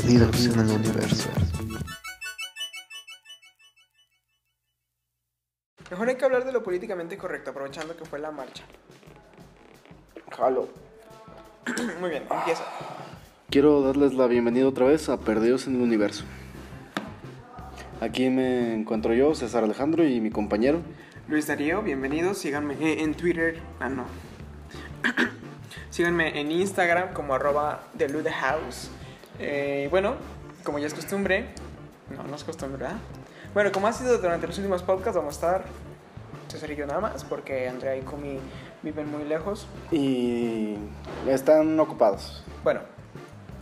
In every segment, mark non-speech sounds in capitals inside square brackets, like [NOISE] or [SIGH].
Perdidos en el universo. Mejor hay que hablar de lo políticamente correcto, aprovechando que fue la marcha. Jalo. [CLEARS THROAT] Muy bien, empieza. Quiero darles la bienvenida otra vez a Perdidos en el Universo. Aquí me encuentro yo, César Alejandro, y mi compañero. Luis Darío, bienvenidos. Síganme en Twitter. Ah, no. [CLEARS THROAT] Síganme en Instagram como arroba House. Eh, bueno, como ya es costumbre. No, no es costumbre, ¿verdad? Bueno, como ha sido durante los últimos podcasts, vamos a estar César y yo nada más, porque Andrea y Kumi viven muy lejos. Y están ocupados. Bueno,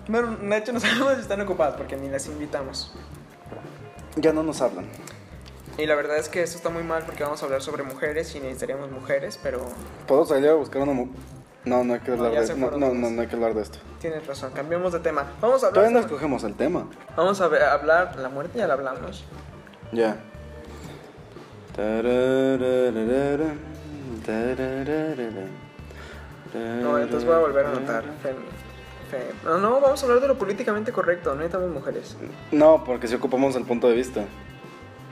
bueno, de hecho no [LAUGHS] sabemos si están ocupados porque ni las invitamos. Ya no nos hablan. Y la verdad es que esto está muy mal porque vamos a hablar sobre mujeres y necesitaríamos mujeres, pero ¿Puedo salir a buscar una mu- No, no hay que No, hablar ya de no, no, no, no hay que hablar de esto. tienes razón, cambiamos de tema. Vamos a hablar Todavía no escogemos el tema. Vamos a ver- a hablar, la muerte ya la hablamos. Ya. No, entonces voy a volver a anotar. No, no, vamos a hablar de lo políticamente correcto, no necesitamos mujeres. No, porque si ocupamos el punto de vista.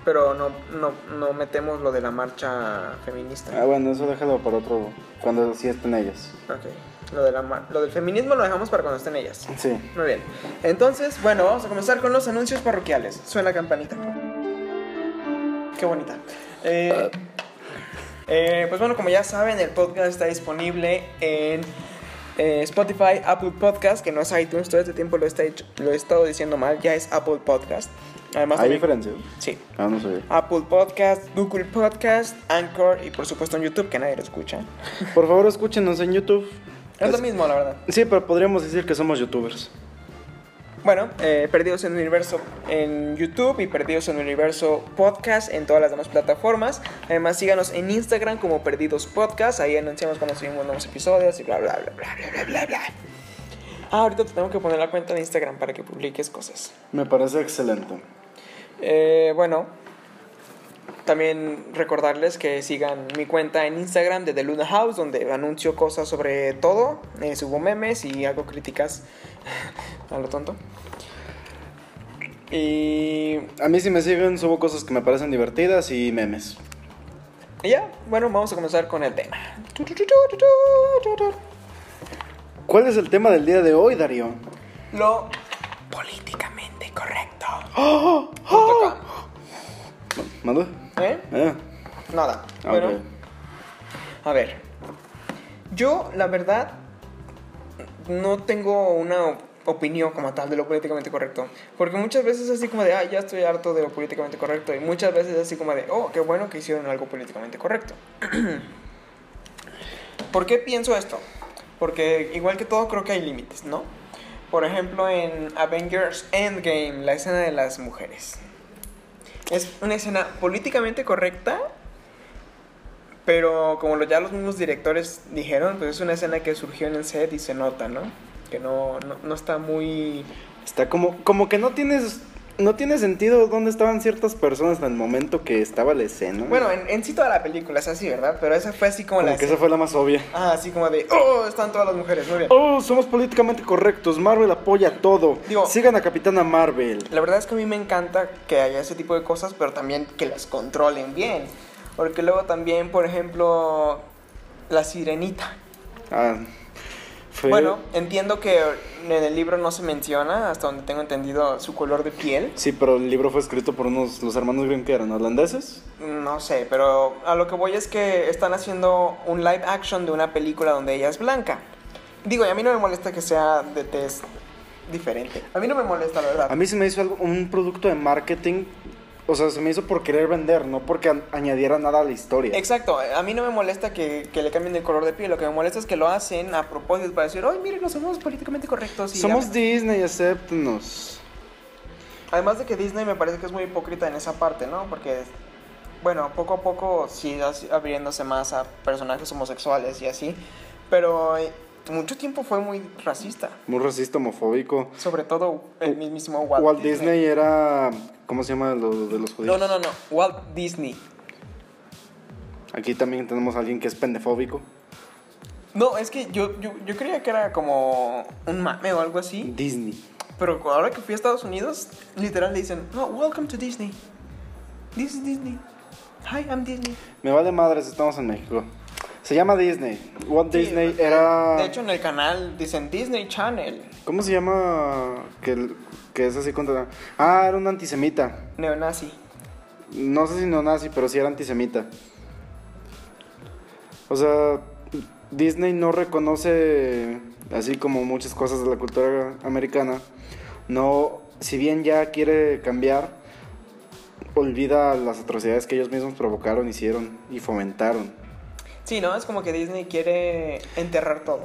Pero no, no, no metemos lo de la marcha feminista. Ah, bueno, eso déjalo para otro. Cuando sí estén ellas. Ok. Lo, de la, lo del feminismo lo dejamos para cuando estén ellas. Sí. Muy bien. Entonces, bueno, vamos a comenzar con los anuncios parroquiales. Suena campanita. Qué bonita. Eh, eh, pues bueno, como ya saben, el podcast está disponible en eh, Spotify, Apple Podcast, que no es iTunes, todo este tiempo lo, está hecho- lo he estado diciendo mal, ya es Apple Podcast. Además, ¿Hay diferencia? Sí. Ah, no sabía. Apple Podcast, Google Podcast, Anchor y por supuesto en YouTube, que nadie lo escucha. Por favor, escúchenos en YouTube. Es lo Pues- mismo, la verdad. Sí, pero podríamos decir que somos youtubers. Bueno, eh, Perdidos en el Universo en YouTube y Perdidos en el Universo Podcast en todas las demás plataformas. Además, síganos en Instagram como Perdidos Podcast. Ahí anunciamos cuando subimos nuevos episodios y bla, bla, bla, bla, bla, bla, bla, bla. Ah, ahorita te tengo que poner la cuenta de Instagram para que publiques cosas. Me parece excelente. Eh, bueno, también recordarles que sigan mi cuenta en Instagram de The Luna House, donde anuncio cosas sobre todo, eh, subo memes y hago críticas [LAUGHS] a lo tonto. Y A mí si me siguen subo cosas que me parecen divertidas y memes. y ya, bueno, vamos a comenzar con el tema. ¿Cuál es el tema del día de hoy, Darío? Lo políticamente correcto. ¡Oh! Com. ¿Eh? Eh. Nada. Ah, Bueno, ok. A ver, yo la verdad no tengo una opinión como tal de lo políticamente correcto. Porque muchas veces es así como de, ah, ya estoy harto de lo políticamente correcto. Y muchas veces es así como de, oh, qué bueno que hicieron algo políticamente correcto. [CLEARS THROAT] ¿Por qué pienso esto? Porque igual que todo creo que hay límites, ¿no? Por ejemplo, en Avengers Endgame, la escena de las mujeres. Es una escena políticamente correcta, pero como ya los mismos directores dijeron, pues es una escena que surgió en el set y se nota, ¿no? Que no, no, no está muy... Está como, como que no tienes. No tiene sentido dónde estaban ciertas personas en el momento que estaba la escena. Bueno, en, en sí toda la película es así, ¿verdad? Pero esa fue así como, como la... que esa fue la más obvia. Ah, así como de, oh, están todas las mujeres, muy bien. Oh, somos políticamente correctos. Marvel apoya todo. Digo- Sigan a Capitana Marvel. La verdad es que a mí me encanta que haya ese tipo de cosas, pero también que las controlen bien. Porque luego también, por ejemplo, la sirenita. Ah, fue. Bueno, entiendo que en el libro no se menciona, hasta donde tengo entendido, su color de piel. Sí, pero el libro fue escrito por unos. Los hermanos Grimm que eran holandeses. No sé, pero a lo que voy es que están haciendo un live action de una película donde ella es blanca. Digo, y a mí no me molesta que sea de test diferente. A mí no me molesta, la verdad. A mí se me hizo algo- un producto de marketing. O sea, se me hizo por querer vender, no porque añadiera nada a la historia. Exacto, a mí no me molesta que, que le cambien el color de piel, lo que me molesta es que lo hacen a propósito para decir, ay, miren, no somos políticamente correctos. y Somos ya". Disney, acéptenos. Además de que Disney me parece que es muy hipócrita en esa parte, ¿no? Porque, bueno, poco a poco sí abriéndose más a personajes homosexuales y así, pero eh, mucho tiempo fue muy racista, Muy racista, homofóbico. sobre todo el mismísimo Walt, Walt, Disney. era. ¿Cómo se llama lo de los judíos? No, no, no, no, Walt Disney. Aquí también tenemos a alguien que es pendefóbico. No, es que yo, yo, yo creía que era como un mame o algo así. Disney. Pero ahora que fui a Estados Unidos, literal le dicen, no, welcome to Disney. This is Disney. Hi, I'm Disney. Me vale madres, estamos en México. Se llama Disney. Walt Sí, Disney era. De hecho, en el canal dicen Disney Channel. ¿Cómo se llama? Que, que es así contra. Ah, era un antisemita. Neonazi. No sé si no nazi, pero sí era antisemita. O sea, Disney no reconoce, así como muchas cosas de la cultura americana, no, si bien ya quiere cambiar, olvida las atrocidades que ellos mismos provocaron, hicieron y fomentaron. Sí, ¿no? Es como que Disney quiere enterrar todo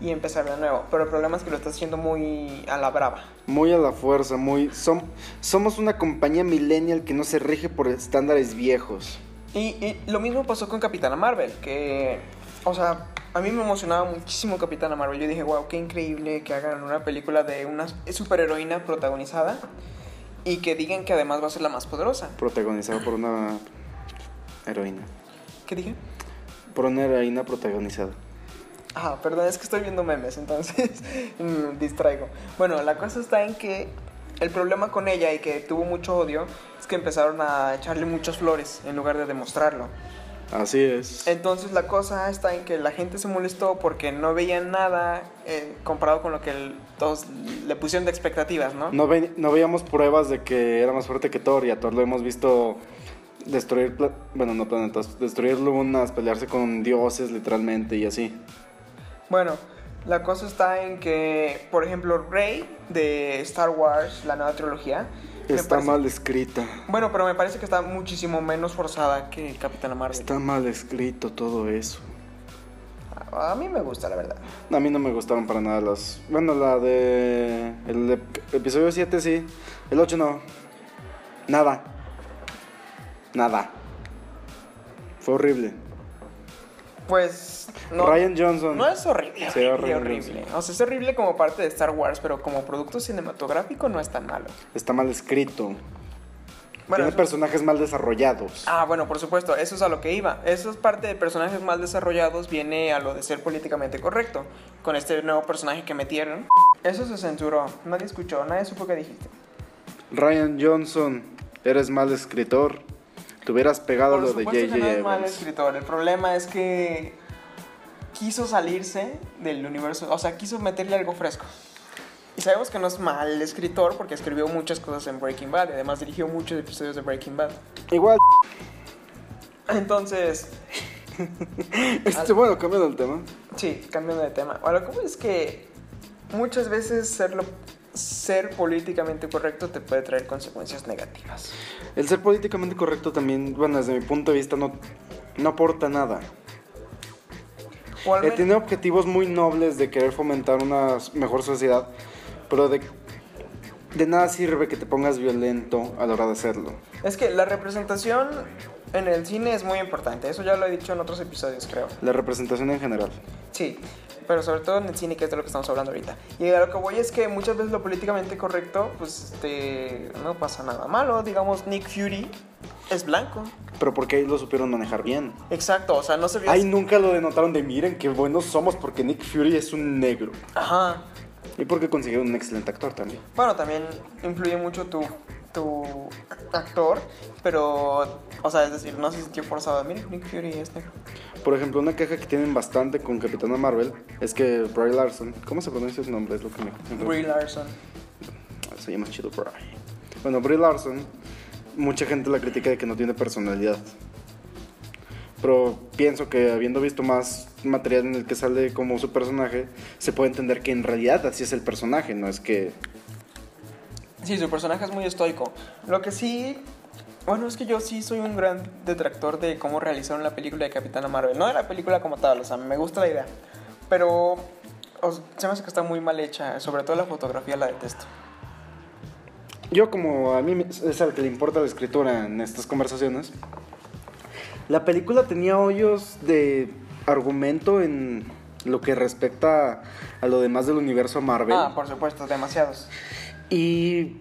y empezar de nuevo. Pero el problema es que lo está haciendo muy a la brava. Muy a la fuerza, muy... som- somos una compañía millennial que no se rige por estándares viejos. Y, y lo mismo pasó con Capitana Marvel, que, o sea, a mí me emocionaba muchísimo Capitana Marvel. Yo dije, wow, qué increíble que hagan una película de una superheroína protagonizada y que digan que además va a ser la más poderosa. Protagonizado por una heroína. ¿Qué dije? Por una heroína protagonizada. Ah, perdón, es que estoy viendo memes, entonces [LAUGHS] me distraigo. Bueno, la cosa está en que el problema con ella y que tuvo mucho odio es que empezaron a echarle muchas flores en lugar de demostrarlo. Así es. Entonces la cosa está en que la gente se molestó porque no veían nada eh, comparado con lo que el- todos le pusieron de expectativas, ¿no? No, ve- no veíamos pruebas de que era más fuerte que Thor y a Thor lo hemos visto destruir, bueno, no planetas, destruir lunas, pelearse con dioses literalmente y así. Bueno, la cosa está en que, por ejemplo, Rey de Star Wars, la nueva trilogía, Está parece- mal escrita. Bueno, pero me parece que está muchísimo menos forzada que Capitana Marvel. Está mal escrito todo eso. A, mí me gusta, la verdad. A mí no me gustaron para nada las... Bueno, la de... El ep- episodio 7 sí. El 8 no. Nada. Nada. Fue horrible. Pues no, Ryan Johnson. no es horrible, Sí, horrible, horrible. O sea, es horrible como parte de Star Wars, pero como producto cinematográfico no es tan malo. Está mal escrito. Bueno, Tiene personajes mal desarrollados. Ah, bueno, por supuesto, eso es a lo que iba. Eso es parte de personajes mal desarrollados, viene a lo de ser políticamente correcto. Con este nuevo personaje que metieron. Eso se censuró, nadie escuchó, nadie supo qué dijiste. Ryan Johnson, eres mal escritor. Te hubieras pegado Por lo de J.J. que no es mal escritor, el problema es que quiso salirse del universo, o sea, quiso meterle algo fresco. Y sabemos que no es mal escritor porque escribió muchas cosas en Breaking Bad y además dirigió muchos episodios de Breaking Bad. Igual, Entonces, [LAUGHS] este, bueno, cambiando el tema. Sí, cambiando de tema. Ahora, ¿cómo es que muchas veces serlo, ser políticamente correcto te puede traer consecuencias negativas? El ser políticamente correcto también, bueno, desde mi punto de vista, no, no aporta nada. He men- tenido objetivos muy nobles de querer fomentar una mejor sociedad, pero de, de nada sirve que te pongas violento a la hora de hacerlo. Es que la representación en el cine es muy importante. Eso ya lo he dicho en otros episodios, creo. La representación en general. Sí, pero sobre todo en el cine, que es de lo que estamos hablando ahorita. Y a lo que voy es que muchas veces lo políticamente correcto, pues este, no pasa nada malo. Digamos, Nick Fury es blanco. Pero porque ahí lo supieron manejar bien. Exacto, o sea, no se vio... Ahí nunca lo denotaron de miren qué buenos somos porque Nick Fury es un negro. Ajá. Y porque consiguieron un excelente actor también. Bueno, también influye mucho tu, tu actor, pero, o sea, es decir, no se sintió forzado. Mira, Nick Fury es negro. Por ejemplo, una queja que tienen bastante con Capitana Marvel es que Bry Larson, ¿cómo se pronuncia su nombre? Es lo que me. Brie Larson. Se llama chido Bry. Bueno, Brie Larson, mucha gente la critica de que no tiene personalidad. Pero pienso que habiendo visto más material en el que sale como su personaje, se puede entender que en realidad así es el personaje, no es que Sí, su personaje es muy estoico. Lo que sí. Bueno, es que yo sí soy un gran detractor de cómo realizaron la película de Capitana Marvel. No de la película como tal, o sea, me gusta la idea. Pero o sea, se me hace que está muy mal hecha, sobre todo la fotografía la detesto. Yo como a mí es al que le importa la escritura en estas conversaciones, la película tenía hoyos de argumento en lo que respecta a lo demás del universo Marvel. Ah, por supuesto, demasiados. Y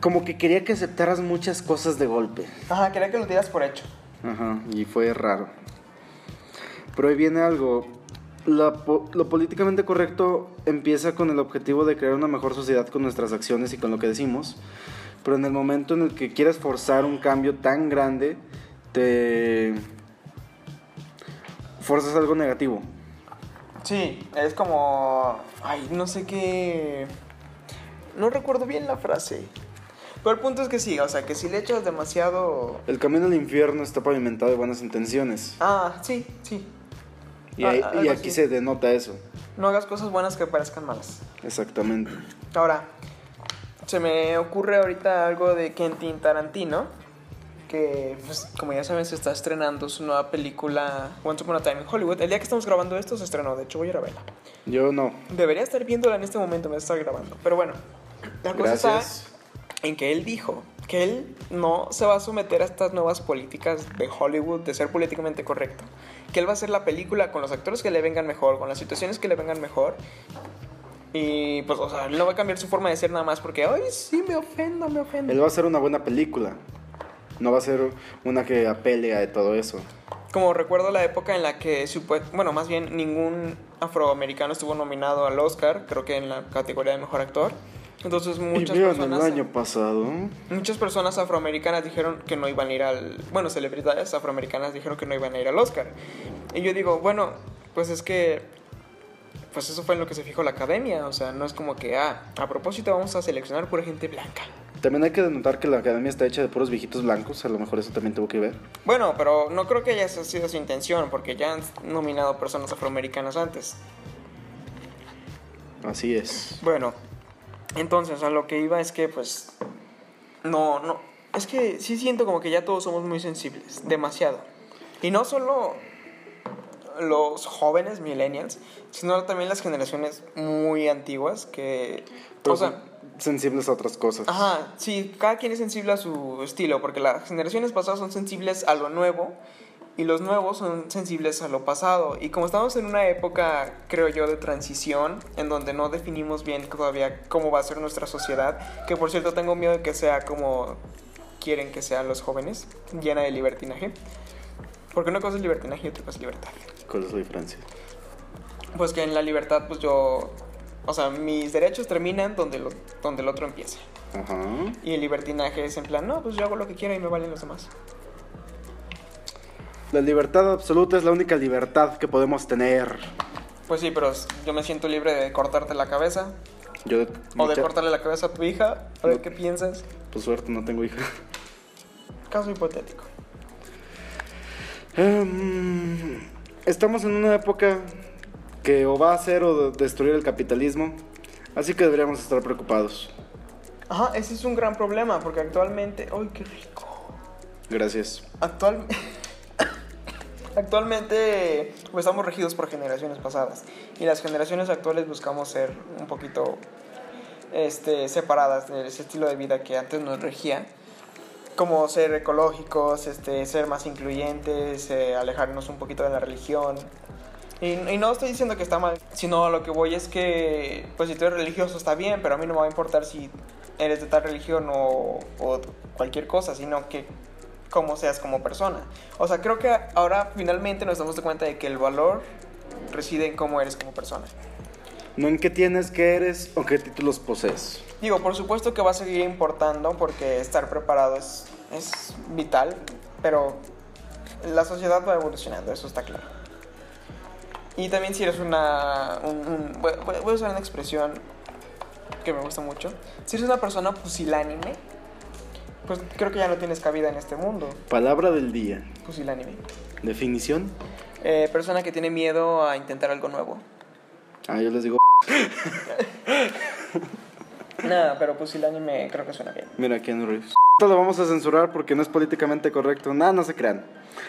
como que quería que aceptaras muchas cosas de golpe. Ajá, quería que lo dieras por hecho. Ajá, y fue raro. Pero ahí viene algo. la lo políticamente correcto empieza con el objetivo de crear una mejor sociedad con nuestras acciones y con lo que decimos, pero en el momento en el que quieres forzar un cambio tan grande, te forzas algo negativo. Sí, es como. Ay, no sé qué. No recuerdo bien la frase. Pero el punto es que sí, o sea, que si le echas demasiado. El camino al infierno está pavimentado de buenas intenciones. Ah, sí, sí. Y, Ah, y aquí se denota eso. No hagas cosas buenas que parezcan malas. Exactamente. Ahora, se me ocurre ahorita algo de Quentin Tarantino. Que, pues, como ya saben, se está estrenando su nueva película Once Upon a Time in Hollywood. El día que estamos grabando esto se estrenó, de hecho voy a ir a verla. Yo no. Debería estar viéndola en este momento, me está grabando. Pero bueno, la cosa Gracias. está en que él dijo que él no se va a someter a estas nuevas políticas de Hollywood de ser políticamente correcto. Que él va a hacer la película con los actores que le vengan mejor, con las situaciones que le vengan mejor. Y pues, o sea, él no va a cambiar su forma de ser nada más porque, ay, sí, me ofendo, me ofendo. Él va a hacer una buena película. No va a ser una que apele a todo eso. Como recuerdo la época en la que, bueno, más bien ningún afroamericano estuvo nominado al Oscar, creo que en la categoría de mejor actor. Entonces muchas y vean el personas, año pasado. muchas personas afroamericanas dijeron que no iban a ir al, bueno, celebridades afroamericanas dijeron que no iban a ir al Oscar. Y yo digo, bueno, pues es que, pues eso fue en lo que se fijó la academia, o sea, no es como que, ah, a propósito vamos a seleccionar pura gente blanca. También hay que denotar que la academia está hecha de puros viejitos blancos. A lo mejor eso también tuvo que ver. Bueno, pero no creo que haya sido su intención, porque ya han nominado personas afroamericanas antes. Así es. Bueno, entonces a lo que iba es que pues no, no, es que sí siento como que ya todos somos muy sensibles, demasiado. Y no solo los jóvenes millennials, sino también las generaciones muy antiguas que, o Pero sea, son sensibles a otras cosas. Ajá, sí, cada quien es sensible a su estilo, porque las generaciones pasadas son sensibles a lo nuevo y los nuevos son sensibles a lo pasado. Y como estamos en una época, creo yo, de transición, en donde no definimos bien todavía cómo va a ser nuestra sociedad, que por cierto tengo miedo de que sea como quieren que sean los jóvenes, llena de libertinaje. Porque una cosa es libertinaje y otra cosa es libertad. ¿Cuál es la diferencia? Pues que en la libertad, pues yo... O sea, mis derechos terminan donde, lo, donde el otro empieza. Ajá. Y el libertinaje es en plan, no, pues yo hago lo que quiera y me valen los demás. La libertad absoluta es la única libertad que podemos tener. Pues sí, pero yo me siento libre de cortarte la cabeza Yo, o de cortarle la cabeza a tu hija. A ver No. qué piensas. Por suerte no tengo hija. Caso hipotético. Em, estamos en una época que o va a hacer o de- destruir el capitalismo. Así que deberíamos estar preocupados. Ajá, ese es un gran problema porque actualmente. ¡Ay, qué rico! Gracias. Actual... [LAUGHS] Actualmente pues, estamos regidos por generaciones pasadas y las generaciones actuales buscamos ser un poquito este, separadas de ese estilo de vida que antes nos regía, como ser ecológicos, este, ser más incluyentes, eh, alejarnos un poquito de la religión. Y, no estoy diciendo que está mal, sino lo que voy es que, pues si tú eres religioso está bien, pero a mí no me va a importar si eres de tal religión o cualquier cosa, sino que cómo seas como persona. O sea, creo que ahora finalmente nos damos cuenta de que el valor reside en cómo eres como persona. No en qué tienes, qué eres o qué títulos posees. Digo, por supuesto que va a seguir importando porque estar preparado es, es vital, pero la sociedad va evolucionando, eso está claro. Y también si eres una... un- un- voy, voy- voy a usar una expresión que me gusta mucho. Si eres una persona pusilánime, pues creo que ya no tienes cabida en este mundo. Palabra del día. Pusilánime. Definición. Eh, persona que tiene miedo a intentar algo nuevo. Ah, yo les digo. [LAUGHS] Nada, pero pusilánime creo que suena bien. Mira, Keanu Reeves. Esto lo vamos a censurar porque no es políticamente correcto. Nada, no se crean.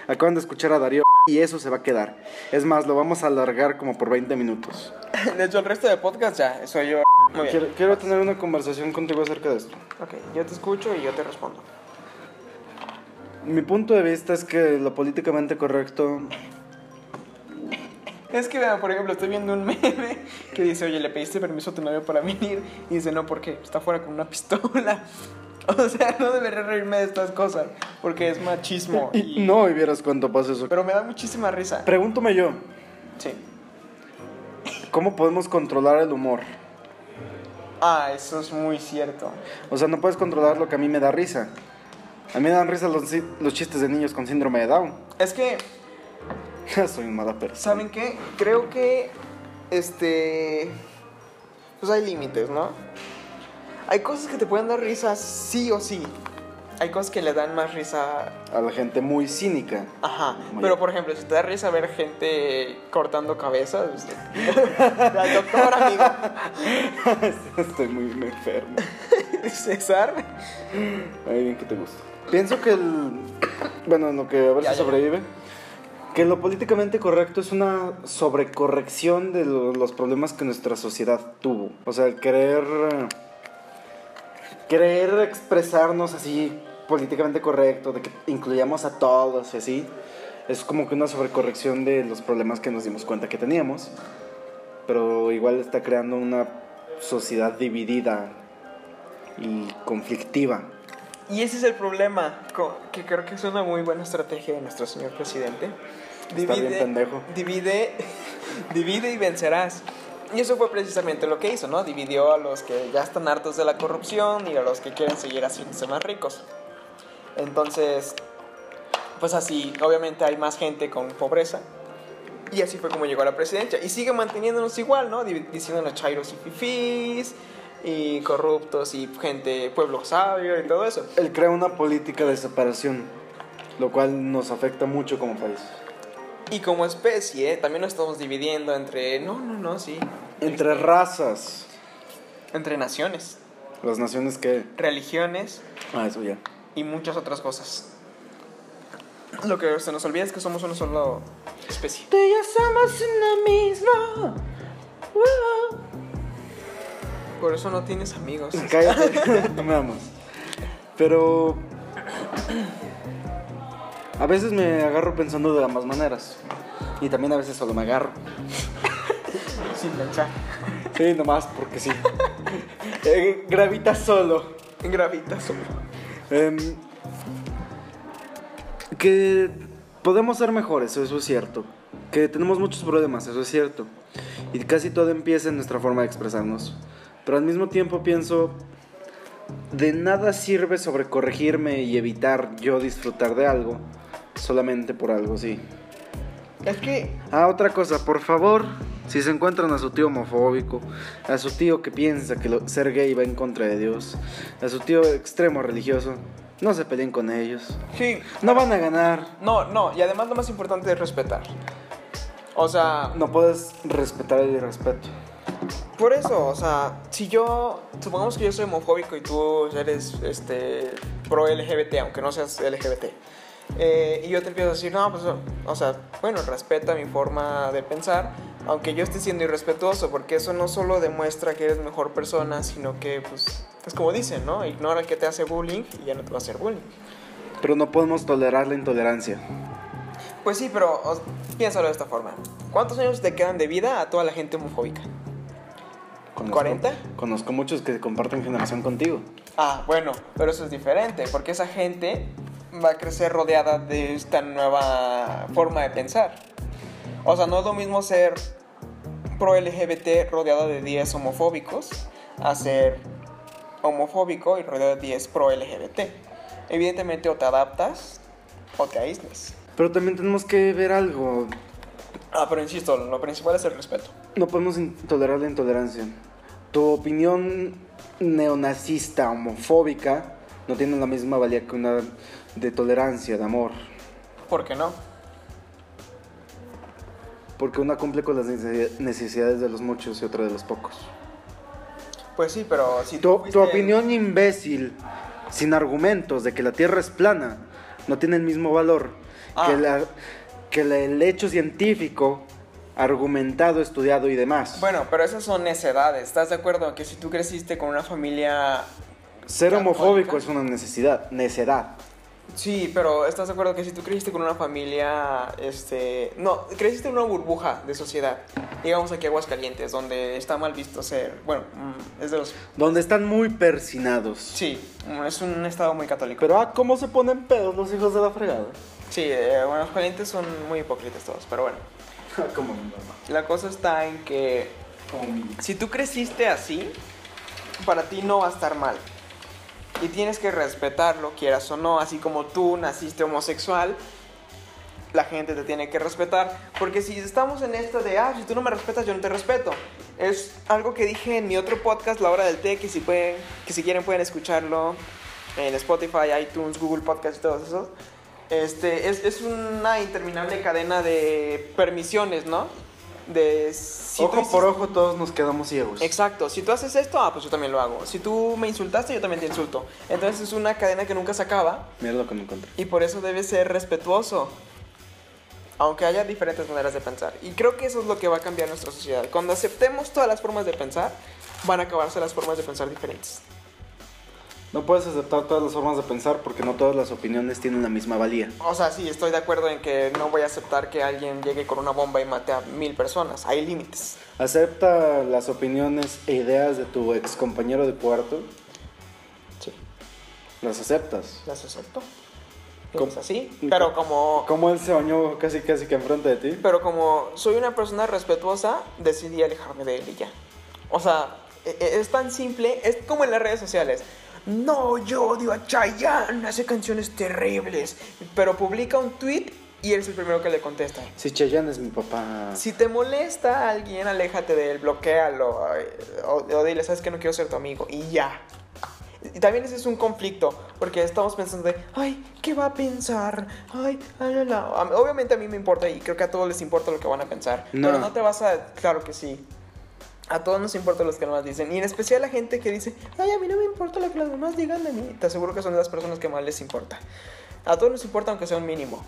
Acaban de escuchar a Darío y eso se va a quedar. Es más, lo vamos a alargar como por 20 minutos. [LAUGHS] De hecho, el resto de podcast ya soy yo. Muy bien. Quiero, tener una conversación contigo acerca de esto. Ok, yo te escucho y yo te respondo. Mi punto de vista es que lo políticamente correcto Es que, por ejemplo, estoy viendo un [LAUGHS] meme que dice, oye, ¿le pediste permiso a tu novio para venir? Y dice, no, ¿por qué? Está fuera con una [LAUGHS] pistola. O sea, no debería reírme de estas cosas, porque es machismo. [LAUGHS] Y Y... no y vieras cuánto pasa eso. Pero me da muchísima risa. Pregúntame yo, Sí. ¿Cómo podemos controlar el humor? Ah, eso es muy cierto. O sea, no puedes controlar lo que a mí me da risa. A mí me dan risa los, los chistes de niños con síndrome de Down. [LAUGHS] Es que, Soy un mala persona. ¿saben qué? Creo que, este, pues hay límites, ¿no? Hay cosas que te pueden dar risa sí o sí. Hay cosas que le dan más risa A la gente muy cínica. Ajá, Muy pero por ejemplo, si te da risa ver gente cortando cabezas, [LAUGHS] doctor, amigo, [LAUGHS] Estoy muy enfermo. [LAUGHS] César, Ay, bien que te gusta. Pienso que el. Bueno, en lo que a ver Ya, si ya, sobrevive. Que lo políticamente correcto es una sobrecorrección de lo- los problemas que nuestra sociedad tuvo. O sea, el querer. eh, Querer expresarnos así políticamente correcto, de que incluyamos a todos y así, es como que una sobrecorrección de los problemas que nos dimos cuenta que teníamos. Pero igual está creando una sociedad dividida y conflictiva. y ese es el problema, que creo que es una muy buena estrategia de nuestro señor presidente. Está bien pendejo. Divide, [LAUGHS] divide y vencerás. Y eso fue precisamente lo que hizo, ¿no? Dividió a los que ya están hartos de la corrupción y a los que quieren seguir haciéndose más ricos. Entonces, pues así, obviamente hay más gente con pobreza. Y así fue como llegó a la presidencia. Y sigue manteniéndonos igual, ¿no? Di- Diciéndonos chairos y fifís, y corruptos, y gente, pueblo sabio, y todo eso. Él crea una política de separación, lo cual nos afecta mucho como país. Y como especie, también nos estamos dividiendo entre, no, no, no, sí. Entre razas, Entre naciones, las naciones que... religiones Ah, eso ya. Y muchas otras cosas. Lo que se nos olvida es que somos una sola especie. Tú y yo somos una misma. Por eso no tienes amigos. [LAUGHS] Cállate, [LAUGHS] no me amas. Pero... A veces me agarro pensando de ambas maneras. Y también a veces solo me agarro. Sin pensar. Sí, nomás porque sí. Eh, gravita solo. Gravitas. Em, que podemos ser mejores, eso es cierto. Que tenemos muchos problemas, eso es cierto. Y casi todo empieza en nuestra forma de expresarnos. Pero al mismo tiempo pienso, de nada sirve sobrecorregirme y evitar yo disfrutar de algo solamente por algo, sí. Es que Ah, otra cosa, por favor, si se encuentran a su tío homofóbico, a su tío que piensa que lo- ser gay va en contra de Dios, a su tío extremo religioso, no se peleen con ellos. Sí. No van a ganar. No, no, y además lo más importante es respetar. O sea, No puedes respetar el irrespeto. por eso, o sea, si yo, supongamos que yo soy homofóbico y tú eres este, pro LGBT, aunque no seas LGBT, eh, y yo te empiezo a decir, no, pues, o sea, bueno, respeta mi forma de pensar, aunque yo esté siendo irrespetuoso, porque eso no solo demuestra que eres mejor persona, sino que, pues, es como dicen, ¿no? Ignora que te hace bullying y ya no te va a hacer bullying. Pero no podemos tolerar la intolerancia. Pues sí, pero piénsalo de esta forma. ¿Cuántos años te quedan de vida a toda la gente homofóbica? Conozco- ¿40? Conozco muchos que comparten generación contigo. Ah, bueno, pero eso es diferente, porque esa gente va a crecer rodeada de esta nueva forma de pensar. O sea, no es lo mismo ser pro LGBT rodeado de 10 homofóbicos a ser homofóbico y rodeado de 10 pro LGBT. Evidentemente o te adaptas o te aíslas. Pero también tenemos que ver algo. Ah, pero insisto, lo principal es el respeto. No podemos tolerar la intolerancia. Tu opinión neonazista, homofóbica, no tiene la misma valía que una de tolerancia, de amor. ¿Por qué no? Porque una cumple con las nece- necesidades de los muchos y otra de los pocos. Pues sí, pero si Tu, fuiste- tu opinión imbécil, sin argumentos de que la Tierra es plana, no tiene el mismo valor Ah. que, la- que la- el hecho científico, argumentado, estudiado y demás. Bueno, pero esas son necedades. ¿Estás de acuerdo que si tú creciste con una familia... Ser homofóbico es una necesidad, necedad. Sí, pero ¿estás de acuerdo que si tú creciste con una familia, este... No, creciste en una burbuja de sociedad. Digamos aquí Aguascalientes, donde está mal visto ser... Bueno, mm, es de los... Donde están muy persinados. Sí, mm, es un estado muy católico. Pero, ah, ¿cómo se ponen pedos los hijos de la fregada? Sí, eh, bueno, Aguascalientes son muy hipócritas todos, pero bueno. [LAUGHS] Como La cosa está en que Si tú creciste así, para ti no va a estar mal. Y tienes que respetarlo, quieras o no, así como tú naciste homosexual, la gente te tiene que respetar. Porque si estamos en esto de, ah, si tú no me respetas, yo no te respeto. Es algo que dije en mi otro podcast, La Hora del Té, que si, pueden, que si quieren pueden escucharlo en Spotify, iTunes, Google Podcast y todos esos. Este, es, es una interminable cadena de permisiones, ¿no? De si tú ojo por hiciste- ojo todos nos quedamos ciegos. Exacto, si tú haces esto, ah, pues yo también lo hago. Si tú me insultaste, yo también te insulto. Entonces es una cadena que nunca se acaba Mira lo que me encontré. y por eso debe ser respetuoso. Aunque haya diferentes maneras de pensar. Y creo que eso es lo que va a cambiar nuestra sociedad. Cuando aceptemos todas las formas de pensar, van a acabarse las formas de pensar diferentes. No puedes aceptar todas las formas de pensar porque no todas las opiniones tienen la misma valía. O sea, sí, estoy de acuerdo en que no voy a aceptar que alguien llegue con una bomba y mate a mil personas. Hay límites. Acepta las opiniones e ideas de tu ex compañero de cuarto. Sí, Las aceptas. las acepto. ¿Cómo? Es así. Pero como Como él se bañó casi casi que enfrente de ti. Pero como soy una persona respetuosa, decidí alejarme de él y ya. O sea, e- e- es tan simple, es como en las redes sociales. No, yo odio a Chayanne, hace canciones terribles. Pero publica un tweet y eres el primero que le contesta. Si Chayanne es mi papá. Si te molesta a alguien, aléjate de él, bloquealo. O, o dile, sabes que no quiero ser tu amigo. Y ya. Y también ese es un conflicto, porque estamos pensando de, ay, ¿qué va a pensar? Ay, ay, la, la". A mí- Obviamente a mí me importa y creo que a todos les importa lo que van a pensar. No. Pero no te vas a... Claro que sí. A todos nos importa los que nomás dicen. Y en especial la gente que dice, ay, a mí no me importa lo que los demás digan de mí. Te aseguro que son las personas que más les importa. A todos nos importa aunque sea un mínimo.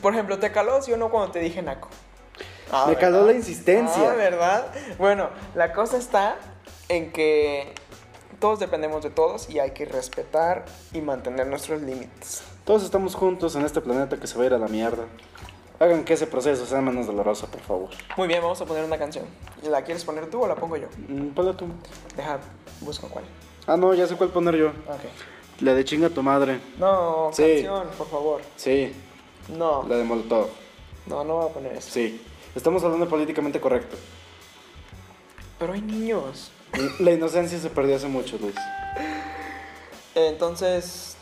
Por ejemplo, ¿te caló sí o no cuando te dije naco? Ah, Me caló la insistencia. Ah, ¿verdad? Bueno, la cosa está en que todos dependemos de todos y hay que respetar y mantener nuestros límites. Todos estamos juntos en este planeta que se va a ir a la mierda. Hagan que ese proceso sea menos doloroso, por favor. Muy bien, vamos a poner una canción. ¿La quieres poner tú o la pongo yo? Mm, Ponla tú. Deja, busco cuál. Ah, no, ya sé cuál poner yo. Ok. La de chinga tu madre. No, Sí. canción, por favor. Sí, No, la de Molotov. no, no voy a poner eso. Sí. Estamos hablando políticamente correcto. Pero hay niños. La inocencia se perdió hace mucho, Luis. Entonces,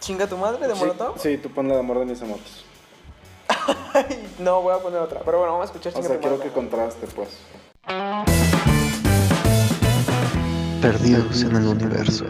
¿chinga tu madre de Sí, Molotov? Sí, tú pon la de amor de mis amores. Ay, no, voy a poner otra. Pero bueno, vamos a escuchar O sea, quiero que contraste, pues. Perdidos en el universo.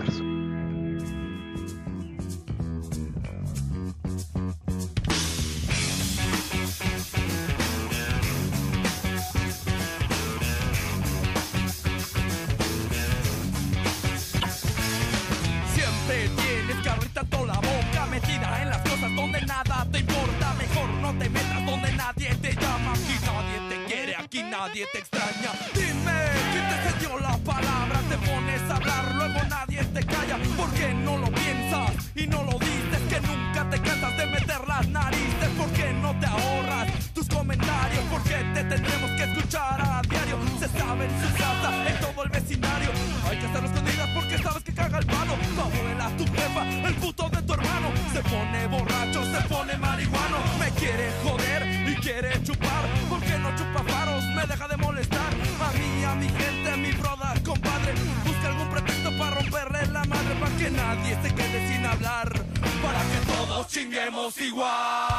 Nadie te extraña. Dime, ¿quién te cedió la palabra? Te pones a hablar, luego nadie te calla. ¿Por qué no lo piensas y no lo dices? Que nunca te cansas de meter las narices. ¿Por qué no te ahorras tus comentarios? ¿Por qué te tendremos que escuchar a diario? Se sabe en su casa, en todo el vecindario. Hay que hacerlo escondidas porque sabes que caga el palo. Tu tu jefa, el puto chinguemos igual.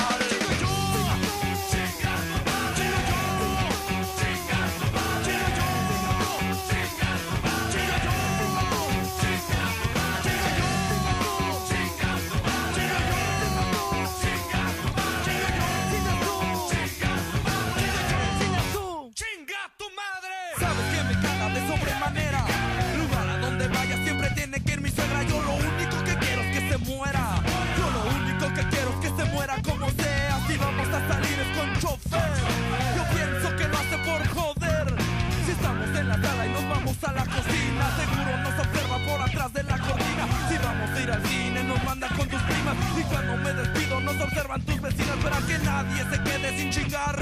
Por atrás de la cortina. Si vamos a ir al cine, nos mandan con tus primas. Y cuando me despido, nos observan tus vecinas para que nadie se quede sin chingar.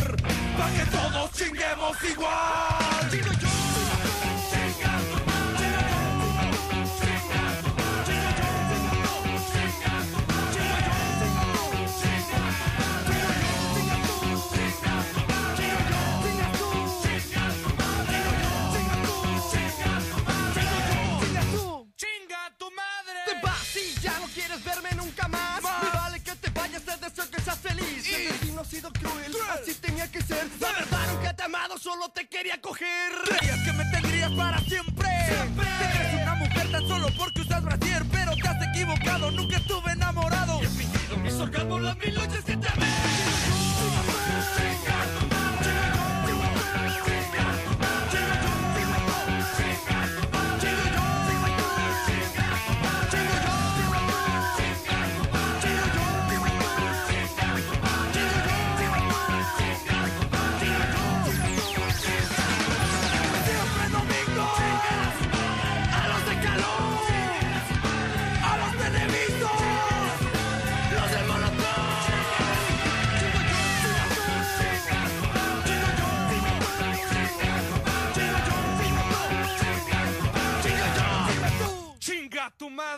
Para que todos chinguemos igual. cruel, así tenía que ser. La verdad nunca te amado, solo te quería coger. Creías que me tendrías para siempre. siempre. Te crees una mujer tan solo porque usas brasier, pero te has equivocado, nunca estuve enamorado. He fingido mis orgasmos, las mil noches que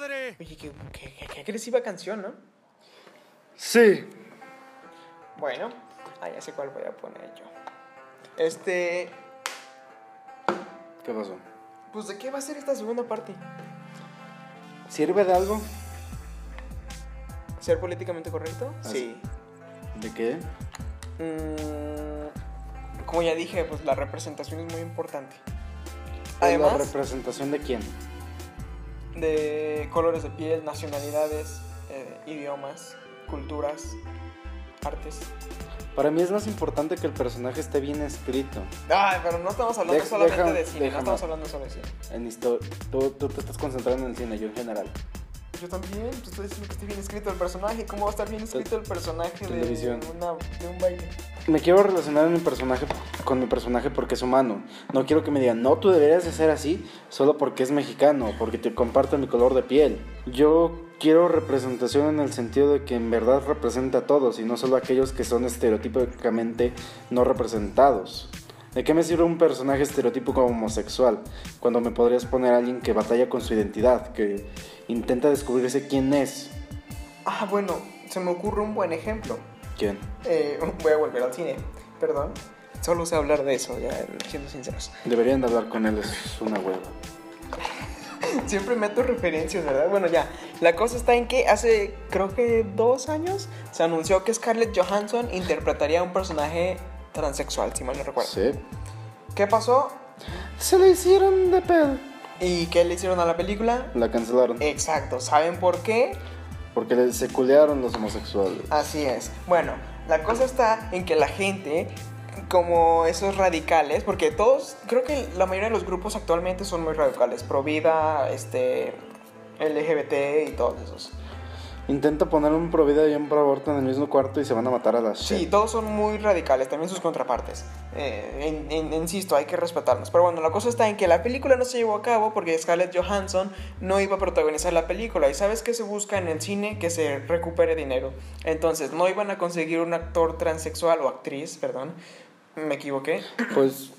madre. Oye, qué, qué- qué- qué agresiva canción, ¿no? Sí. Bueno, ah, ya sé cuál voy a poner yo. Este. ¿Qué pasó? Pues, ¿de qué va a ser esta segunda parte? ¿Sirve de algo? ¿Ser políticamente correcto? Ah, Sí. ¿De qué? Mm, como ya dije, pues la representación es muy importante. ¿La Además representación de quién? De colores de piel, nacionalidades, eh, idiomas, culturas, artes. Para mí es más importante que el personaje esté bien escrito. Ay, pero no estamos hablando solamente deja- de cine, no estamos hablando solo de cine. En histo- tú, tú te estás concentrando en el cine, yo en general. Yo también, te estoy diciendo que esté bien escrito el personaje. ¿Cómo va a estar bien escrito el personaje de, una, de un baile? Me quiero relacionar con mi personaje porque es humano. No quiero que me digan, no, tú deberías de ser así solo porque es mexicano, porque te comparto mi color de piel. Yo quiero representación en el sentido de que en verdad representa a todos y no solo a aquellos que son estereotípicamente no representados. ¿De qué me sirve un personaje estereotípico homosexual cuando me podrías poner a alguien que batalla con su identidad, que intenta descubrirse quién es? Ah, bueno, se me ocurre un buen ejemplo. ¿Quién? Eh, [LAUGHS] voy a volver al cine, perdón. Solo sé hablar de eso, ya siendo sinceros. Deberían de hablar con él, es una hueva. [LAUGHS] Siempre meto referencias, ¿verdad? Bueno, ya. La cosa está en que hace, creo que dos años, se anunció que Scarlett Johansson interpretaría a un personaje transexual, si mal no recuerdo. Sí. ¿Qué pasó? Se le hicieron de pedo. ¿Y qué le hicieron a la película? La cancelaron. Exacto, ¿saben por qué? Porque se culearon los homosexuales. Así es. Bueno, la cosa está en que la gente, como esos radicales, porque todos, creo que la mayoría de los grupos actualmente son muy radicales, pro vida, este, LGBT y todos esos. Intenta poner un pro vida y un pro aborto en el mismo cuarto y se van a matar a las Sí, todos son muy radicales, también sus contrapartes. Eh, en- en- insisto, hay que respetarnos. Pero bueno, la cosa está en que la película no se llevó a cabo porque Scarlett Johansson no iba a protagonizar la película. ¿Y sabes qué se busca en el cine? Que se recupere dinero. Entonces, no iban a conseguir un actor transexual o actriz, perdón. Me equivoqué. Pues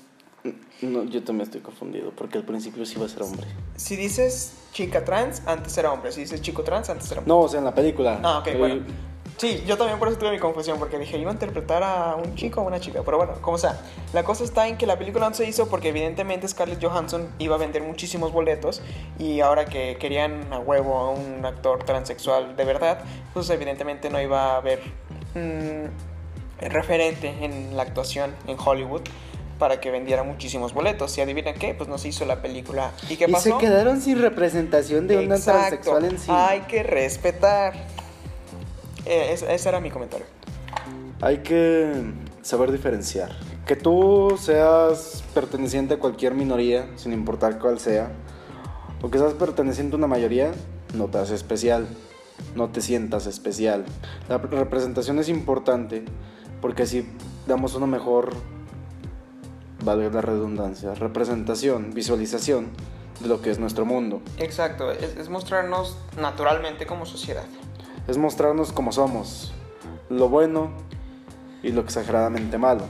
no, yo también estoy confundido porque al principio sí iba a ser hombre. Si dices chica trans, antes era hombre. Si dices chico trans, antes era hombre. No, o sea, en la película. Ah, ok, Pero bueno. yo- Sí, yo también por eso tuve mi confusión, porque dije, iba a interpretar a un chico o una chica, pero bueno, como sea. La cosa está en que la película no se hizo porque evidentemente Scarlett Johansson iba a vender muchísimos boletos y ahora que querían a huevo a un actor transexual de verdad, pues evidentemente no iba a haber mm, referente en la actuación en Hollywood para que vendiera muchísimos boletos. Y adivinen qué, pues no se hizo la película. ¿Y qué Y pasó? se quedaron sin representación de una Exacto. transexual en sí. Hay que respetar. Eh, ese, ese era mi comentario. Hay que saber diferenciar. Que tú seas perteneciente a cualquier minoría, sin importar cuál sea, o que seas perteneciente a una mayoría, no te hace especial. No te sientas especial. La representación es importante porque así damos una mejor, valga la redundancia, representación, visualización de lo que es nuestro mundo. Exacto, es, es mostrarnos naturalmente como sociedad. Es mostrarnos como somos, lo bueno y lo exageradamente malo.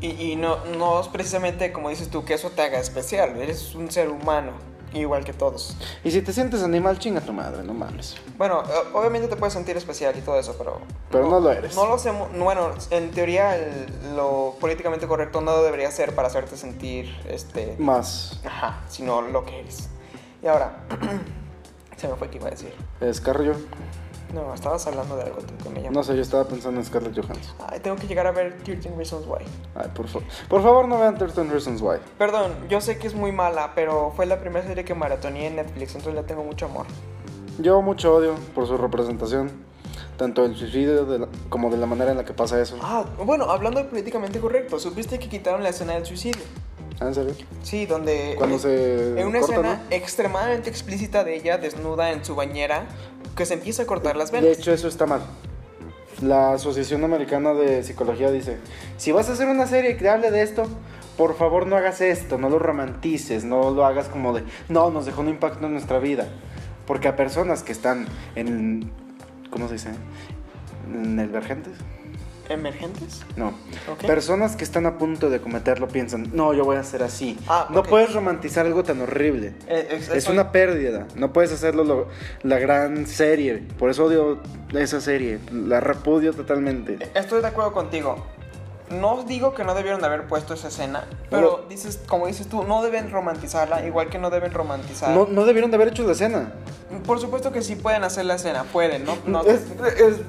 Y, y no, no es precisamente como dices tú que eso te haga especial. Eres un ser humano, igual que todos. Y si te sientes animal, chinga tu madre, no mames. Bueno, o- obviamente te puedes sentir especial y todo eso, pero... Pero no lo eres. No lo hacemos... Bueno, en teoría el- lo políticamente correcto no debería ser para hacerte sentir, este... Más. Ajá, sino lo que eres. Y ahora... [CLEARS THROAT] se me fue que iba a decir. Es Carrillo. No, estabas hablando de algo que me llamó. No sé, yo estaba pensando en Scarlett Johansson. Ay, tengo que llegar a ver 13 Reasons Why. Ay, por favor. Por favor, no vean 13 Reasons Why. Perdón, yo sé que es muy mala, pero fue la primera serie que maratoneé en Netflix, entonces le tengo mucho amor. Yo mucho odio por su representación, tanto del suicidio de la- como de la manera en la que pasa eso. Ah, bueno, hablando de políticamente correcto, ¿supiste que quitaron la escena del suicidio? ¿Ah, ¿En serio? Sí, donde... Cuando se En una corta, escena ¿no? extremadamente explícita de ella desnuda en su bañera, que se empieza a cortar las De venas. hecho, eso está mal. La Asociación Americana de Psicología dice, si vas a hacer una serie que hable de esto, por favor no hagas esto, no lo romantices, no lo hagas como de, no, nos dejó un impacto en nuestra vida. Porque a personas que están en, ¿cómo se dice? En el vergentes. ¿Emergentes? No. Personas que están a punto de cometerlo piensan, no, yo voy a hacer así. Ah, no puedes romantizar algo tan horrible. Eh, es- una pérdida. No puedes hacerlo lo- la gran serie. Por eso odio esa serie. La repudio totalmente. Estoy de acuerdo contigo. No digo que no debieron haber puesto esa escena, pero Pero- dices, como dices tú, no deben romantizarla, igual que no deben romantizar. No, no debieron de haber hecho la escena. Por supuesto que sí pueden hacer la escena, pueden, ¿no? no Es- es-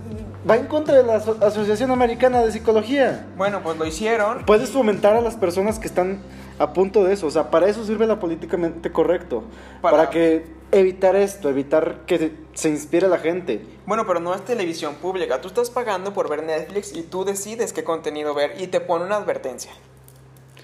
va en contra de la Aso- Asociación Americana de Psicología. Bueno, pues lo hicieron. Puedes fomentar a las personas que están a punto de eso. O sea, para eso sirve la políticamente correcto. Para- Para, que evitar esto, evitar que se inspire la gente. Bueno, pero no es televisión pública. Tú estás pagando por ver Netflix y tú decides qué contenido ver y te pone una advertencia.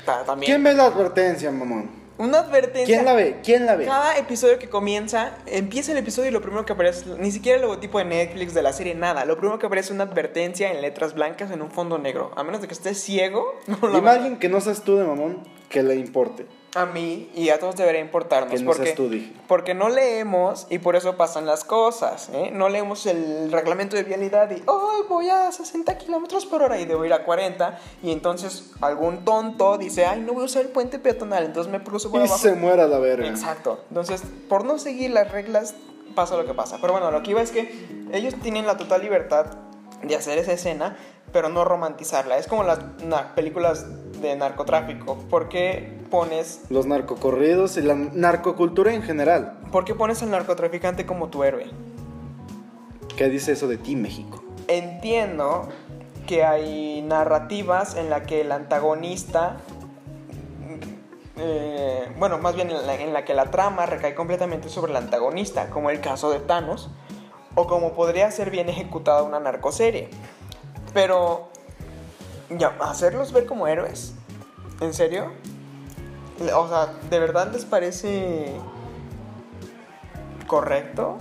Ta- También. ¿Quién ve la advertencia, mamón? Una advertencia. ¿Quién la ve? ¿Quién la ve? Cada episodio que comienza, empieza el episodio y lo primero que aparece, ni siquiera el logotipo de Netflix, de la serie, nada. Lo primero que aparece es una advertencia en letras blancas en un fondo negro. A menos de que estés ciego, [LAUGHS] no la alguien que no seas tú de mamón que le importe. A mí y a todos debería importarnos. Que porque, porque no leemos y por eso pasan las cosas. ¿eh? No leemos el reglamento de vialidad y hoy voy a 60 kilómetros por hora y debo ir a 40. Y entonces algún tonto dice, ay, no voy a usar el puente peatonal, entonces me cruzo por Y abajo. se muera la verga. Exacto. Entonces, por no seguir las reglas, pasa lo que pasa. Pero bueno, lo que iba es que ellos tienen la total libertad de hacer esa escena, pero no romantizarla. Es como las na- películas de narcotráfico. ¿Por qué pones, Los narcocorridos y la narcocultura en general. por qué pones al narcotraficante como tu héroe? ¿Qué dice eso de ti, México? Entiendo que hay narrativas en la que el antagonista, eh, bueno, más bien en la, en la que la trama recae completamente sobre el antagonista, como el caso de Thanos, o como podría ser bien ejecutada una narcoserie. Pero, ya, hacerlos ver como héroes, ¿en serio? O sea, ¿de verdad les parece correcto?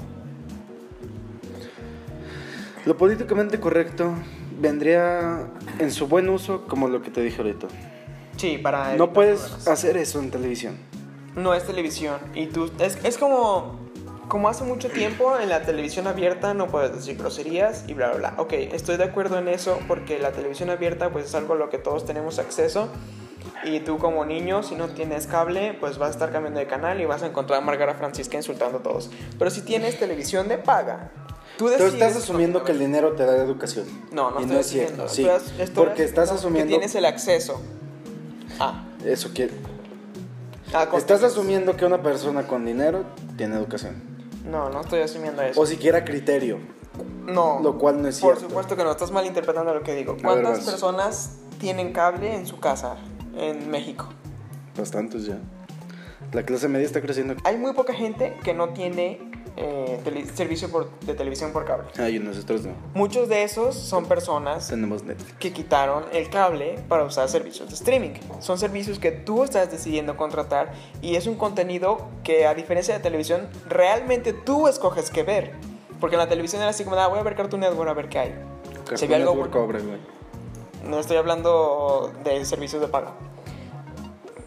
Lo políticamente correcto vendría en su buen uso como lo que te dije ahorita. Sí, para... No puedes problemas. hacer eso en televisión. No es televisión. Y tú. Es, es como. Como hace mucho tiempo en la televisión abierta no puedes decir groserías y bla, bla, bla. Ok, estoy de acuerdo en eso porque la televisión abierta pues es algo a lo que todos tenemos acceso. Y tú como niño, si no tienes cable, pues vas a estar cambiando de canal y vas a encontrar a Margarita Francisca insultando a todos. Pero si tienes televisión de paga, tú estás asumiendo que el dinero te da educación. No, no y estoy no es cierto. Sí, porque estás asumiendo Que tienes el acceso. Ah, eso que a estás asumiendo que una persona con dinero tiene educación No, no estoy asumiendo eso. o siquiera criterio. No. Lo cual no es Por cierto. supuesto que no, estás malinterpretando lo que digo. ¿Cuántas personas tienen cable en su casa en México? Bastantes ya. La clase media está creciendo. Hay muy poca gente que no tiene eh, servicio por- de televisión por cable. Ay, nosotros no. Muchos de esos son personas Tenemos Netflix. que quitaron el cable para usar servicios de streaming. Son servicios que tú estás decidiendo contratar y es un contenido que a diferencia de televisión realmente tú escoges qué ver. Porque en la televisión era así como, ah, voy a ver Cartoon Network a ver qué hay. Se ve Cartoon algo Network bueno. cobra, güey. No estoy hablando de servicios de paga.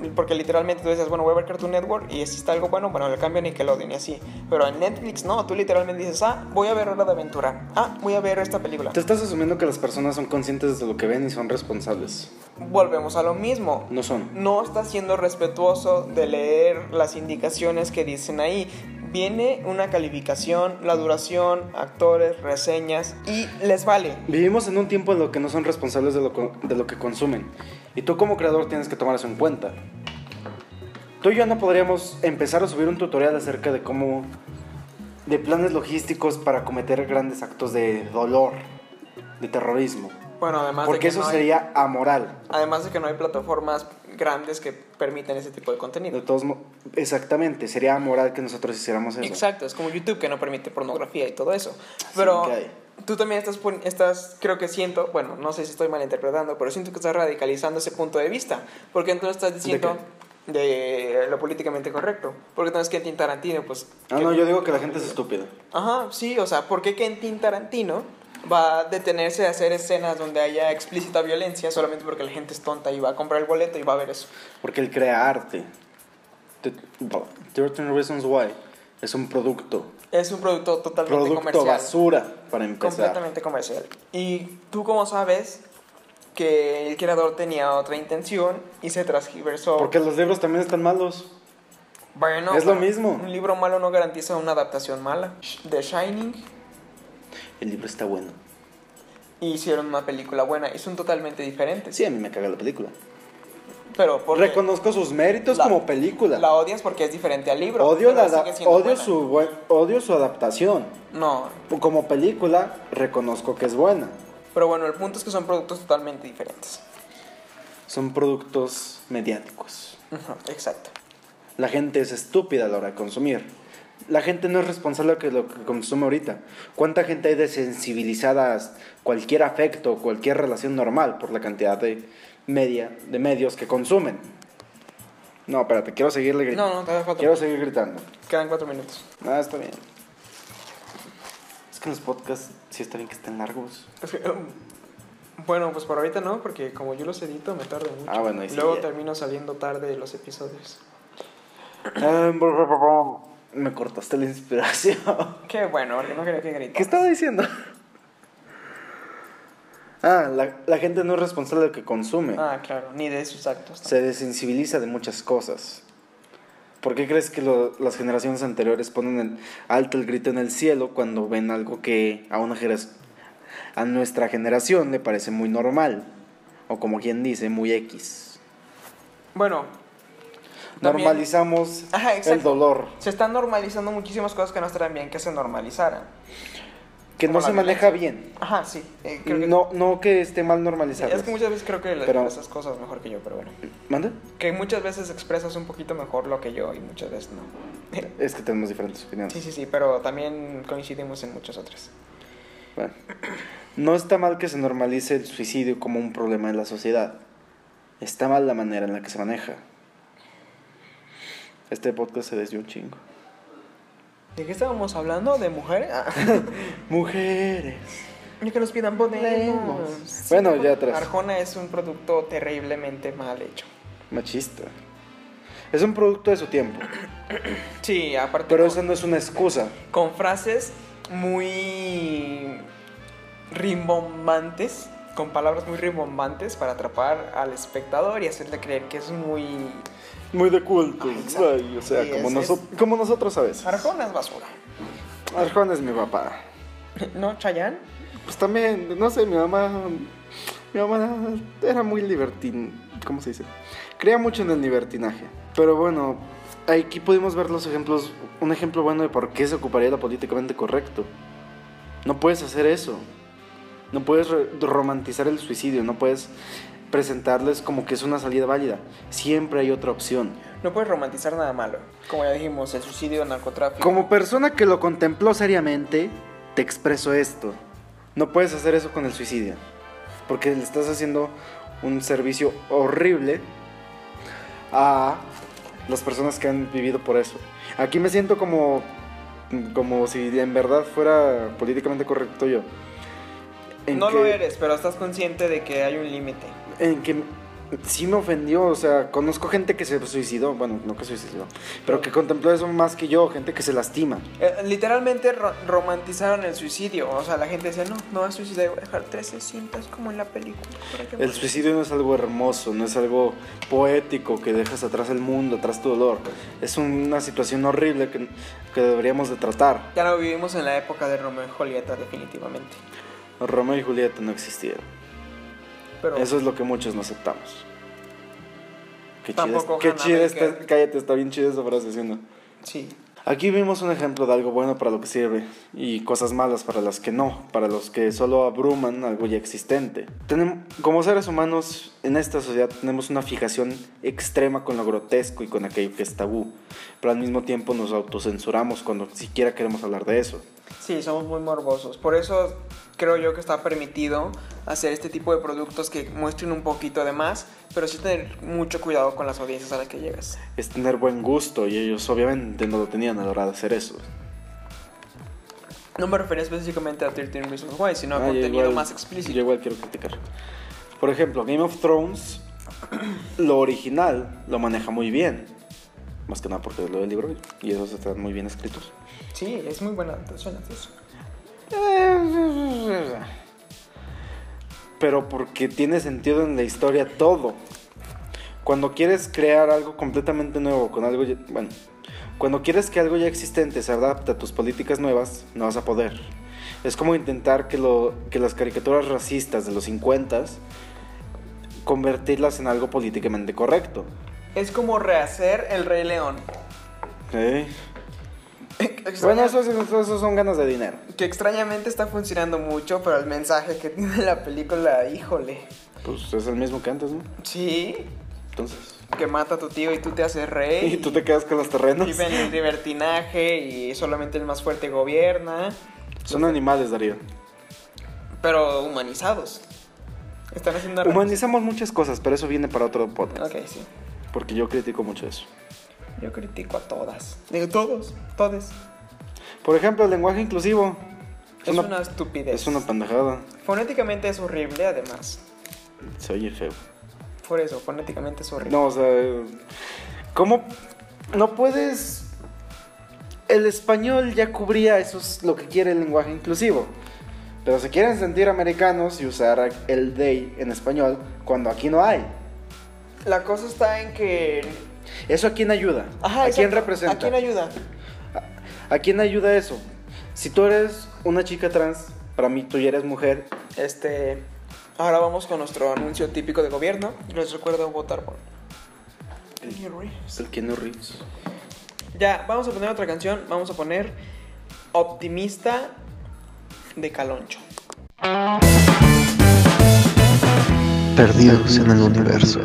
Porque literalmente tú dices, bueno, voy a ver Cartoon Network y si está algo bueno, bueno, le cambio a Nickelodeon y así. Pero en Netflix no, tú literalmente dices, ah, voy a ver Hora de Aventura. Ah, voy a ver esta película. Te estás asumiendo que las personas son conscientes de lo que ven y son responsables. Volvemos a lo mismo. No son. No estás siendo respetuoso de leer las indicaciones que dicen ahí. Viene una calificación, la duración, actores, reseñas y les vale. Vivimos en un tiempo en lo que no son responsables de lo, de lo que consumen. Y tú como creador tienes que tomar eso en cuenta. Tú y yo no podríamos empezar a subir un tutorial acerca de cómo de planes logísticos para cometer grandes actos de dolor, de terrorismo. Bueno, además Porque de que eso no hay- sería amoral. además de que no hay plataformas grandes que permiten ese tipo de De contenido. todos mo- exactamente, sería amoral que nosotros hiciéramos eso. Exacto, es como YouTube que no permite pornografía y todo eso. Pero hay. tú también estás, estás, creo que siento, bueno, no sé si estoy malinterpretando, pero siento que estás radicalizando ese punto de vista. Porque entonces estás diciendo de, lo políticamente correcto. Porque entonces Quentin Tarantino, pues... Ah, no, yo digo que la gente es estúpida. Ajá, sí, o sea, ¿por qué Quentin Tarantino va a detenerse a hacer escenas donde haya explícita violencia solamente porque la gente es tonta y va a comprar el boleto y va a ver eso? Porque él crea arte. The 13 Reasons Why es un producto. Es un producto totalmente Producto comercial. basura, para empezar. Completamente comercial. Y tú cómo sabes que el creador tenía otra intención y se transgiversó. Porque los libros también están malos. bueno, es lo mismo. Un libro malo no garantiza una adaptación mala. The Shining El libro está bueno. hicieron una película buena y son totalmente diferentes. Sí, a mí me caga la película. Pero porque Reconozco sus méritos La- como película. la odias porque es diferente al libro. odio, la, odio, buena. su, buen- odio su adaptación. No, Como película, reconozco que es buena. pero bueno, el punto es que son productos totalmente diferentes. Son productos mediáticos. Exacto. La gente es estúpida a la hora de consumir. La gente no es responsable de lo que consume ahorita. ¿Cuánta gente hay desensibilizada a cualquier afecto, cualquier relación normal por la cantidad de media, de medios que consumen? No, espérate, quiero seguirle gritando. No, no, todavía falta. Quiero seguir gritando. Quedan cuatro minutos. Ah, está bien. Es que los podcasts sí está bien que estén largos. Es que, um, Bueno, pues por ahorita no, porque como yo los edito me tardo mucho. Ah, bueno, sí Luego termino saliendo tarde de los episodios. Me cortaste la inspiración. [LAUGHS] Qué bueno, porque no quería que grites. ¿Qué estaba diciendo? Ah, la, la gente no es responsable de lo que consume. Ah, claro, ni de sus actos. ¿no? Se desensibiliza de muchas cosas. ¿Por qué crees que lo- las generaciones anteriores ponen en alto el grito en el cielo cuando ven algo que a una a nuestra generación le parece muy normal? O como quien dice, muy X. Bueno, También- Normalizamos Ajá, el dolor. se están normalizando muchísimas cosas que no estarían bien que se normalizaran. Que Como no se maneja bien. Ajá, sí. eh, creo que- No, no que esté mal Sí, normalizado. es que muchas veces creo que le Pero- esas cosas mejor que yo, pero bueno. ¿Manda? Que muchas veces expresas un poquito mejor lo que yo y muchas veces no. [LAUGHS] Es que tenemos diferentes opiniones. Sí, sí, sí, pero también coincidimos en muchas otras. Bueno, no está mal que se normalice el suicidio como un problema en la sociedad. Está mal la manera en la que se maneja. Este podcast se desvió un chingo. ¿De qué estábamos hablando? ¿De mujeres? Ah, [LAUGHS] Mujeres. ya que nos pidan podemos. Podemos. Bueno, ya atrás. Arjona es un producto terriblemente mal hecho. Machista. Es un producto de su tiempo. [CLEARS THROAT] Sí, aparte Pero con, eso no es una excusa. con frases muy rimbombantes, con palabras muy rimbombantes para atrapar al espectador y hacerle creer que es muy... Muy de culto. Ah, o sea, Sí, como, es- noso- como nosotros a veces. Arjona es basura. Arjona es mi papá. ¿No, Chayanne? Pues también, no sé, mi mamá. Mi mamá era muy libertin. ¿Cómo se dice? Creía mucho en el libertinaje. Pero bueno, aquí pudimos ver los ejemplos. Un ejemplo bueno de por qué se ocuparía lo políticamente correcto. No puedes hacer eso. No puedes romantizar el suicidio. No puedes presentarles como que es una salida válida. Siempre hay otra opción. No puedes romantizar nada malo. Como ya dijimos, el suicidio, el narcotráfico. Como persona que lo contempló seriamente, te expreso esto. No puedes hacer eso con el suicidio. Porque le estás haciendo un servicio horrible a las personas que han vivido por eso. Aquí me siento como, como si en verdad fuera políticamente correcto yo. No que- lo eres, pero estás consciente de que hay un límite. En que sí me ofendió, o sea, conozco gente que se suicidó, bueno, no que se suicidó, pero que contempló eso más que yo, gente que se lastima. Eh, literalmente ro- romantizaron el suicidio. O sea, la gente decía, no, no vas a suicidar, voy a dejar 13 cintas como en la película. El me-". suicidio no es algo hermoso, no es algo poético que dejas atrás el mundo, atrás tu dolor. Es una situación horrible que, que deberíamos de tratar. Ya no vivimos en la época de Romeo y Julieta, definitivamente. Romeo y Julieta no existieron. Pero Eso es lo que muchos no aceptamos. Qué chida, Tampoco qué Hannah chida está, cállate, está bien chida esa frase, ¿sí no? sí, Aquí vimos un ejemplo de algo bueno para lo que sirve y cosas malas para las que no, para los que solo abruman algo ya existente. Tenemos, como seres humanos en esta sociedad tenemos una fijación extrema con lo grotesco y con aquello que es tabú, pero al mismo tiempo nos autocensuramos cuando siquiera queremos hablar de eso. Sí, somos muy morbosos. Por eso creo yo que está permitido hacer este tipo de productos que muestren un poquito de más, pero sí tener mucho cuidado con las audiencias a las que llegas. Es tener buen gusto y ellos obviamente no lo tenían a la hora de hacer eso. No me refería específicamente a 13 Reasons Why, sino a Ah, yo contenido igual- más explícito. Yo igual quiero criticar. Por ejemplo, Game of Thrones, [CLEARS THROAT] lo original lo maneja muy bien. Más que nada porque lo del libro y esos están muy bien escritos. Sí, es muy buena. Eso. Pero porque tiene sentido en la historia todo. Cuando quieres crear algo completamente nuevo con algo, ya- bueno, cuando quieres que algo ya existente se adapte a tus políticas nuevas, no vas a poder. Es como intentar que, lo, que las caricaturas racistas de los 50 convertirlas en algo políticamente correcto. Es como rehacer El Rey León. ¿Eh? Bueno, eso, eso- eso son ganas de dinero. Que extrañamente está funcionando mucho, pero el mensaje que tiene la película, híjole. Pues es el mismo que antes, ¿no? Sí, Entonces. que mata a tu tío y tú te haces rey. [LAUGHS] Y tú te quedas con los terrenos. Viven en libertinaje y solamente el más fuerte gobierna. Son animales, Darío. Pero humanizados. Están haciendo Humanizamos muchas cosas, pero eso viene para otro podcast. Ok, sí. Porque yo critico mucho eso. Yo critico a todas. Digo, todos, todes. Por ejemplo, el lenguaje inclusivo. Es una, estupidez. es una pendejada. Fonéticamente es horrible, además. Se oye feo. Por eso, fonéticamente es horrible. No, o sea, ¿cómo no puedes? El español ya cubría eso es lo que quiere el lenguaje inclusivo. Pero se quieren sentir americanos y usar el they en español cuando aquí no hay. La cosa está en que. ¿Eso a quién ayuda? Ajá, ¿A quién representa? ¿A quién ayuda? ¿A quién ayuda eso? Si tú eres una chica trans, para mí tú ya eres mujer, Este. Ahora vamos con nuestro anuncio típico de gobierno. Les recuerdo votar por. Keanu Reeves. el Keanu Reeves. Ya, vamos a poner otra canción. Vamos a poner Optimista de Caloncho. Perdidos en el universo.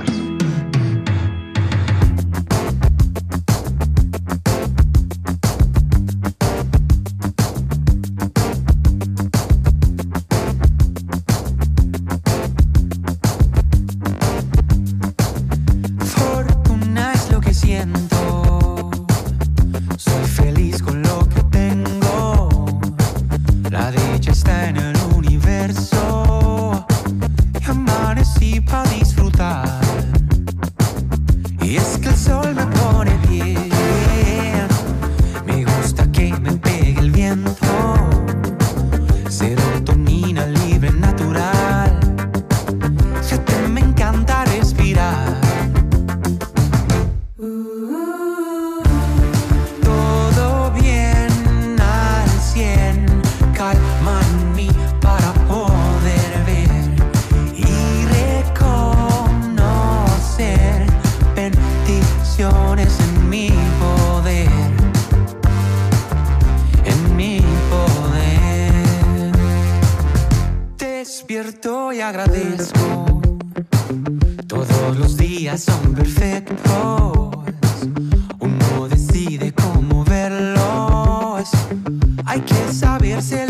Que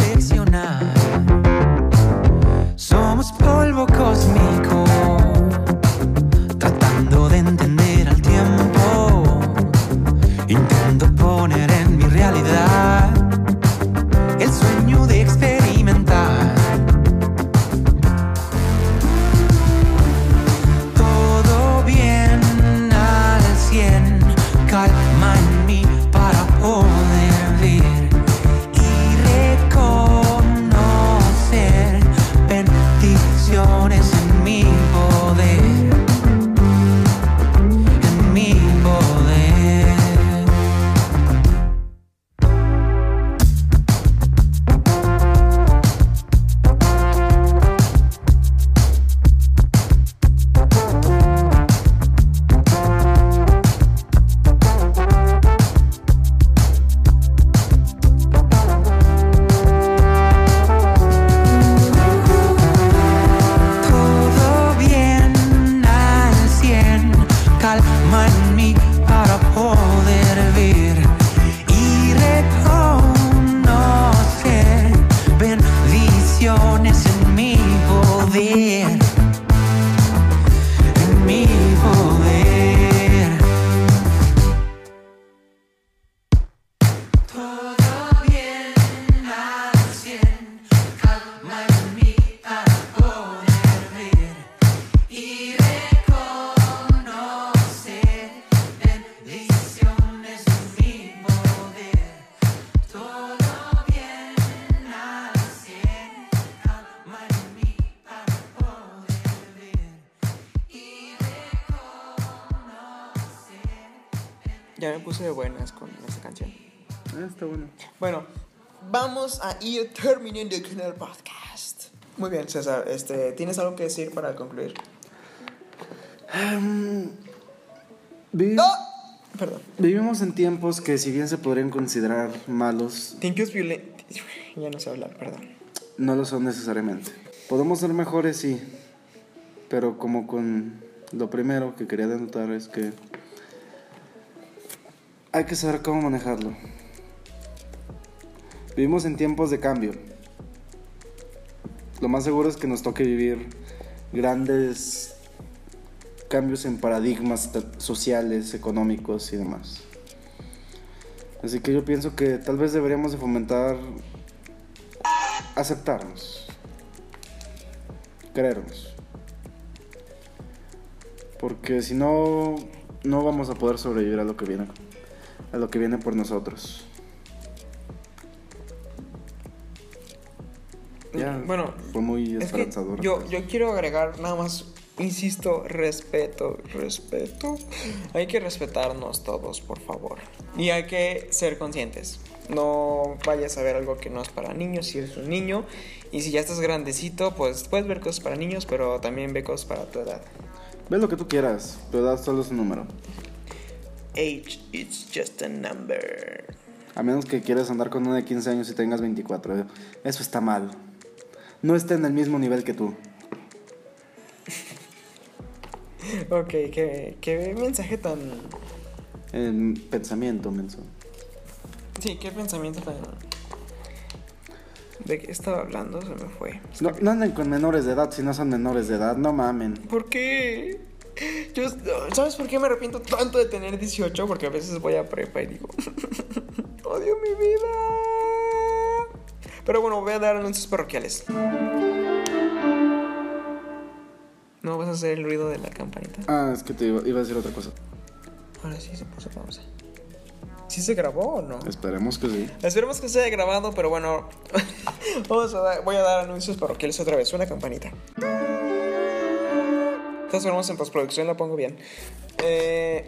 puse de buenas con esta canción. Ah, está bueno. Bueno, vamos a ir terminando con el podcast. Muy bien, César, este, ¿tienes algo que decir para concluir? Vi- ¡No! Perdón. Vivimos en tiempos que si bien se podrían considerar malos, Tiempos violentos. Ya no sé hablar, perdón. no lo son necesariamente. Podemos ser mejores, sí, pero como con lo primero que quería denotar es que hay que saber cómo manejarlo. Vivimos en tiempos de cambio. Lo más seguro es que nos toque vivir grandes cambios en paradigmas sociales, económicos y demás. Así que yo pienso que tal vez deberíamos de fomentar aceptarnos, querernos. Porque si no, no vamos a poder sobrevivir a lo que viene, a lo que viene por nosotros. Ya, Bueno, fue muy Es esperanzador. yo, yo quiero agregar nada más, insisto, respeto, respeto. Hay que respetarnos todos, por favor. Y hay que ser conscientes. No vayas a ver algo que no es para niños si eres un niño. Y si ya estás grandecito, pues puedes ver cosas para niños, pero también ve cosas para tu edad. Ve lo que tú quieras, tu edad solo es un número. Age is just a number. A menos que quieras andar con una de 15 años y tengas 24. Eso está mal. No está en el mismo nivel que tú. [LAUGHS] Ok, qué, qué mensaje tan... En pensamiento, menso. Sí, qué pensamiento tan... ¿De qué estaba hablando? Se me fue. No, no anden con menores de edad si no son menores de edad, no mamen. ¿Por qué? Yo, ¿Sabes por qué me arrepiento tanto de tener 18? Porque a veces voy a prepa y digo, [LAUGHS] odio mi vida. Pero bueno, voy a dar anuncios parroquiales. ¿No vas a hacer el ruido de la campanita? Ah, es que te iba, iba a decir otra cosa. Ahora sí se puso pausa. ¿Sí se grabó o no? Esperemos que sí. Esperemos que se haya grabado, pero bueno, [LAUGHS] vamos a dar- voy a dar anuncios parroquiales otra vez. Una campanita. Todas formas en postproducción la pongo bien. Eh,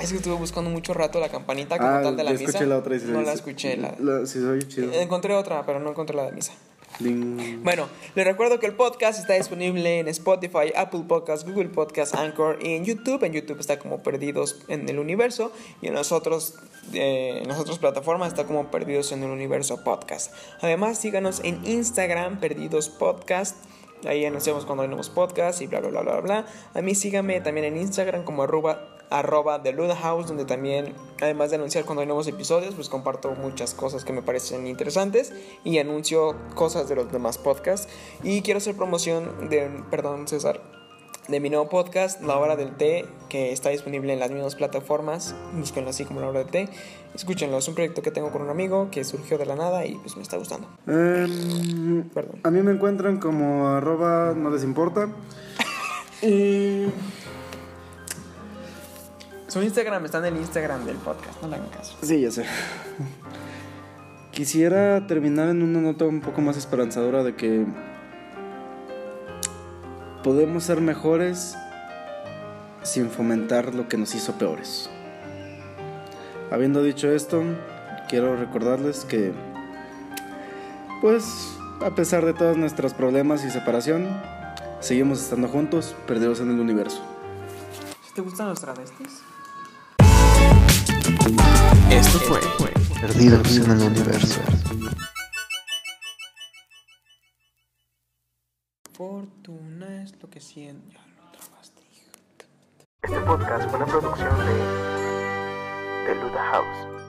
es que estuve buscando mucho rato la campanita como Ah, tal de la misa. escuché la otra y sí, no la escuché. La... La- sí, soy chido. Encontré otra, pero no encontré la de misa. Ding. Bueno, les recuerdo que el podcast está disponible en Spotify, Apple Podcasts, Google Podcasts, Anchor y en YouTube. En YouTube está como Perdidos en el Universo y en, los otros, eh, en las otras plataformas está como Perdidos en el Universo Podcast. Además, síganos en Instagram, Perdidos Podcast. Ahí anunciamos cuando hay nuevos podcasts y bla, bla, bla, bla, bla. A mí síganme también en Instagram como arroba, arroba The Luda House, donde también, además de anunciar cuando hay nuevos episodios, pues comparto muchas cosas que me parecen interesantes y anuncio cosas de los demás podcasts. Y quiero hacer promoción de, perdón César, de mi nuevo podcast, La Hora del Té, que está disponible en las mismas plataformas. Búsquenlo así como La Hora del Té. Escúchenlo, es un proyecto que tengo con un amigo que surgió de la nada y pues me está gustando. Em, Perdón. a mí me encuentran como arroba no les importa. [LAUGHS] Y Su Instagram está en el Instagram del podcast, no le hagan caso. Sí, ya sé. Quisiera terminar en una nota un poco más esperanzadora de que podemos ser mejores sin fomentar lo que nos hizo peores. Habiendo dicho esto, quiero recordarles que, pues, a pesar de todos nuestros problemas y separación, seguimos estando juntos, perdidos en el universo. ¿Te gustan los travestis? Esto fue Perdidos en el universo. Fortuna es lo que siento. Ya lo. Este podcast fue una producción de The Luda House.